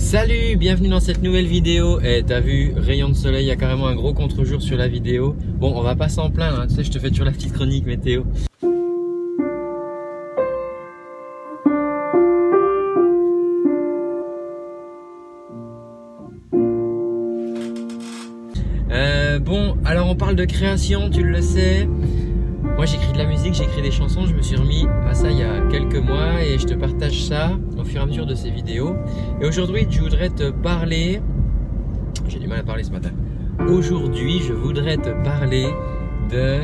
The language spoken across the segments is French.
Salut, bienvenue dans cette nouvelle vidéo. Et eh, t'as vu, rayon de soleil, il y a carrément un gros contre-jour sur la vidéo. Bon, on va pas s'en plaindre, hein. tu sais, je te fais toujours la petite chronique météo. Euh, bon, alors on parle de création, tu le sais. Moi j'écris de la musique, j'écris des chansons, je me suis remis à ça il y a quelques mois et je te partage ça au fur et à mesure de ces vidéos. Et aujourd'hui je voudrais te parler, j'ai du mal à parler ce matin, aujourd'hui je voudrais te parler de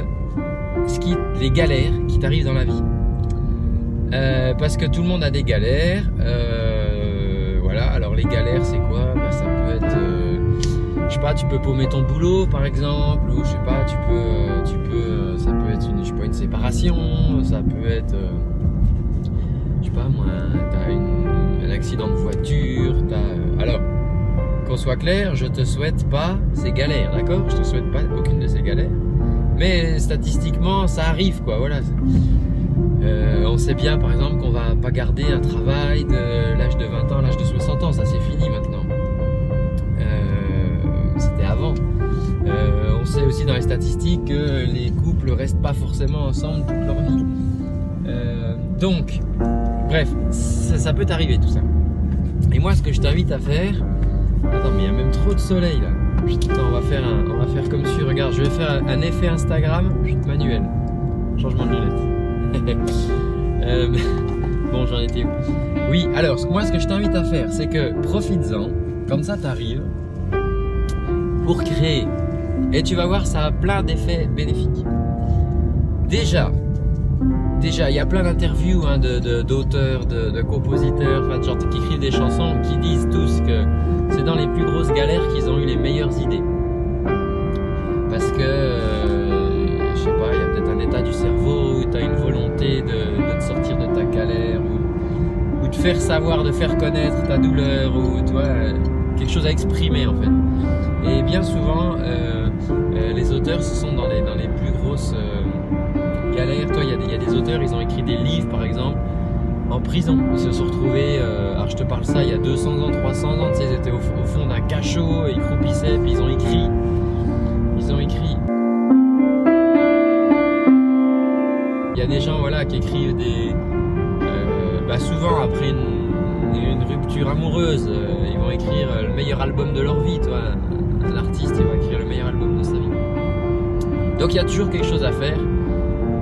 ce qui, les galères qui t'arrivent dans la vie. Euh, parce que tout le monde a des galères. Euh, voilà, alors les galères c'est quoi? Bah, Ça peut être... Euh, je sais pas, tu peux paumer ton boulot par exemple, ou je sais pas, tu peux, séparation, ça peut être, euh, je sais pas moi, t'as un accident de voiture, t'as, euh, alors, qu'on soit clair, je te souhaite pas ces galères, d'accord? Je te souhaite pas aucune de ces galères, mais statistiquement, ça arrive quoi, voilà. Euh, on sait bien par exemple qu'on va pas garder un travail de l'âge de 20 ans à l'âge de 60 ans, ça c'est fini maintenant. Statistiques que les couples restent pas forcément ensemble toute leur vie. Euh, donc, bref, ça, peut t'arriver tout ça. Et moi, ce que je t'invite à faire, attends, mais il y a même trop de soleil là. On va faire on va faire comme si, regarde, je vais faire un effet Instagram manuel. Changement de lunettes. Euh, bon, j'en étais où? Oui, alors, moi, ce que je t'invite à faire, c'est que profites-en, comme ça t'arrives, pour créer et tu vas voir, ça a plein d'effets bénéfiques. Déjà, déjà, il y a plein d'interviews hein, d'auteurs, de, de, compositeurs, genre qui écrivent des chansons, qui disent tous que c'est dans les plus grosses galères qu'ils ont eu les meilleures idées. Parce que, euh, je sais pas, il y a peut-être un état du cerveau où tu as une volonté de, te sortir de ta galère, ou, de faire savoir, de faire connaître ta douleur, ou toi, quelque chose à exprimer en fait. Et bien souvent, euh, euh, ce sont dans les, dans les plus grosses euh, galères. Toi, il y, a des auteurs, ils ont écrit des livres, par exemple, en prison. Ils se sont retrouvés, alors je te parle ça, il y a 200 ans, 300 ans, tu sais, ils étaient au, fond d'un cachot, ils croupissaient, puis ils ont écrit. Ils ont écrit. Il y a des gens, voilà, qui écrivent des... bah souvent après une, une rupture amoureuse, ils vont écrire le meilleur album de leur vie, toi Donc il y a toujours quelque chose à faire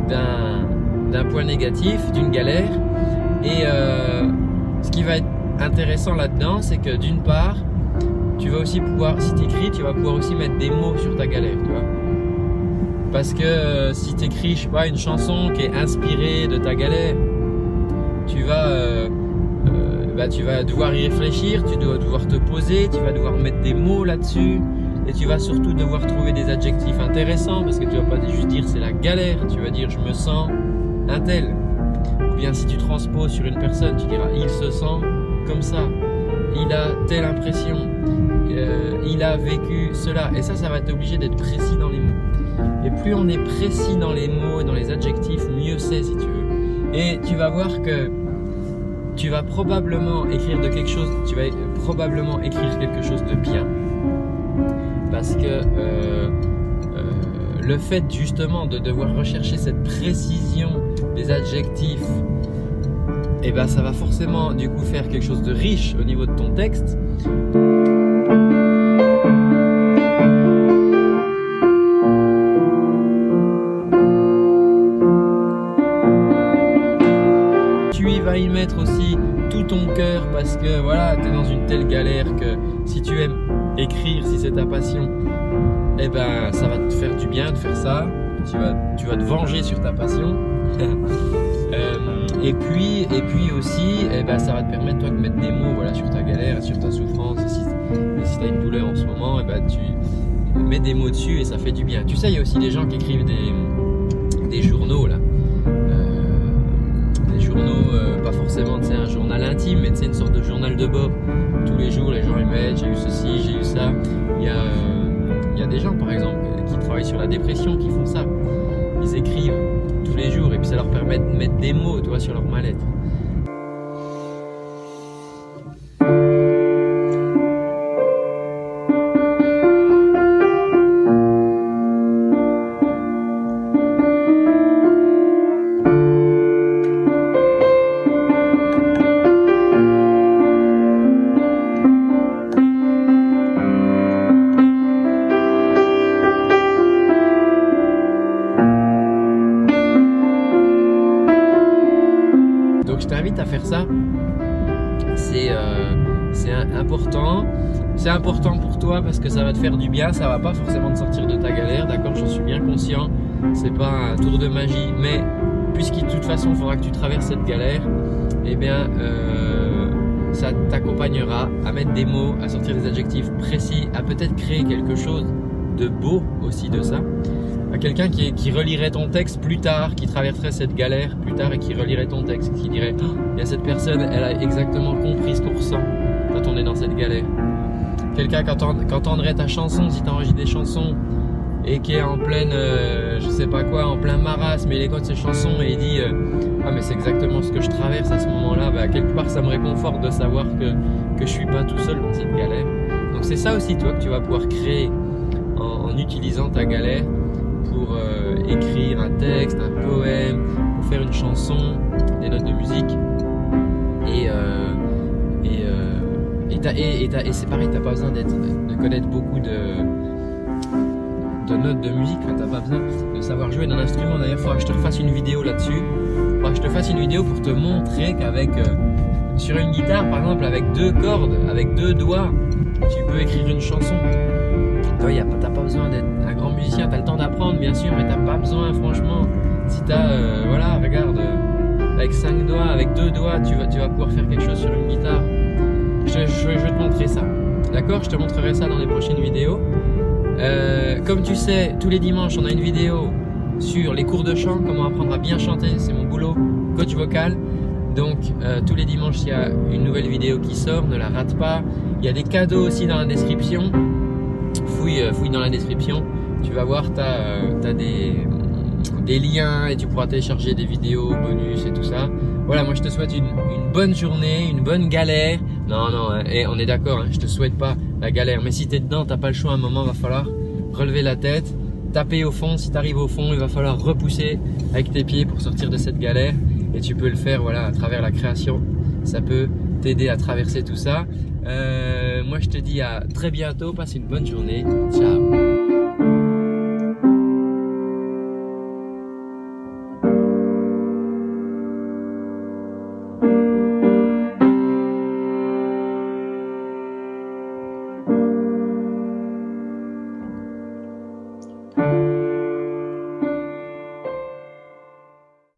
d'un point négatif, d'une galère. Et euh, ce qui va être intéressant là-dedans, c'est que d'une part, tu vas aussi pouvoir, si tu écris, tu vas pouvoir aussi mettre des mots sur ta galère, tu. Parce que euh, si tu écris, je sais pas, une chanson qui est inspirée de ta galère, tu vas, euh, bah, tu vas devoir y réfléchir, tu dois devoir te poser, tu vas devoir mettre des mots là-dessus. Et tu vas surtout devoir trouver des adjectifs intéressants parce que tu vas pas juste dire c'est la galère, tu vas dire je me sens un tel. Ou bien si tu transposes sur une personne, tu diras il se sent comme ça, il a telle impression, euh, il a vécu cela. Et ça, ça va t'obliger d'être précis dans les mots. Et plus on est précis dans les mots et dans les adjectifs, mieux c'est si tu veux. Et tu vas voir que tu vas probablement écrire de quelque chose, tu vas probablement écrire quelque chose de bien parce que euh, euh, le fait justement de devoir rechercher cette précision des adjectifs, et eh ben ça va forcément du coup faire quelque chose de riche au niveau de ton texte. Tu y vas y mettre aussi tout ton cœur parce que voilà, tu es dans une telle galère que si tu aimes écrire, si c'est ta passion, eh ben ça va te faire du bien de faire ça. Tu vas, tu vas te venger sur ta passion. Euh, et puis, et puis aussi, eh ben, ça va te permettre toi de mettre des mots voilà, sur ta galère, sur ta souffrance. Et si, tu as une douleur en ce moment, eh ben, tu mets des mots dessus et ça fait du bien. Tu sais, il y a aussi des gens qui écrivent des, des journaux là. Euh, des journaux, euh, pas forcément un journal intime, mais c'est une sorte de journal de bord. Tous les jours, les gens ils mettent j'ai eu ceci, j'ai eu ça. Il y a des gens, par exemple, qui travaillent sur la dépression, qui font ça. Ils écrivent tous les jours et puis ça leur permet de mettre des mots, toi, sur leur mal-être. Ça, c'est euh, important. C'est important pour toi parce que ça va te faire du bien, ça va pas forcément te sortir de ta galère, d'accord? Je suis bien conscient, c'est pas un tour de magie, mais puisqu'il de toute façon il faudra que tu traverses cette galère, eh bien euh, ça t'accompagnera à mettre des mots, à sortir des adjectifs précis, à peut-être créer quelque chose de beau aussi de ça quelqu'un qui, relirait ton texte plus tard, qui traverserait cette galère plus tard et qui relirait ton texte, qui dirait oh, il y a cette personne, elle a exactement compris ce qu'on ressent quand on est dans cette galère. Quelqu'un qui entendrait ta chanson, si tu enregistres des chansons et qui est en pleine, euh, je sais pas quoi, en plein marasme, il écoute ses chansons et il dit euh, ah mais c'est exactement ce que je traverse à ce moment-là, bah, quelque part ça me réconforte de savoir que que je suis pas tout seul dans cette galère. Donc c'est ça aussi toi que tu vas pouvoir créer en utilisant ta galère pour euh, écrire un texte, un poème, pour faire une chanson, des notes de musique. Et, euh, et, euh, et, et, c'est pareil, t'as pas besoin de connaître beaucoup de, de notes de musique, enfin, t'as pas besoin de savoir jouer d'un instrument. D'ailleurs, il faudra que je te refasse une vidéo là-dessus. Il faudra que je te fasse une vidéo pour te montrer qu'avec sur une guitare, par exemple, avec deux cordes, avec deux doigts, tu peux écrire une chanson. Toi, t'as pas besoin d'être musicien, tu as le temps d'apprendre bien sûr, mais t'as pas besoin franchement. Si tu as, euh, voilà, regarde, euh, avec 5 doigts, avec 2 doigts, tu vas, tu vas pouvoir faire quelque chose sur une guitare. Je, je, vais te montrer ça. D'accord? Je te montrerai ça dans les prochaines vidéos. Euh, comme tu sais, tous les dimanches, on a une vidéo sur les cours de chant, comment apprendre à bien chanter, c'est mon boulot, coach vocal. Donc tous les dimanches, il y a une nouvelle vidéo qui sort, ne la rate pas. Il y a des cadeaux aussi dans la description. Fouille, fouille dans la description tu vas voir, tu as, euh, des, des, liens et tu pourras télécharger des vidéos, bonus et tout ça. Voilà, moi je te souhaite une, bonne journée, une bonne galère. Non, non, hein, et on est d'accord, hein, je te souhaite pas la galère. Mais si tu es dedans, t'as pas le choix, à un moment, va falloir relever la tête, taper au fond. Si tu arrives au fond, il va falloir repousser avec tes pieds pour sortir de cette galère. Et tu peux le faire voilà, à travers la création. Ça peut t'aider à traverser tout ça. Euh, moi je te dis à très bientôt, passe une bonne journée. Ciao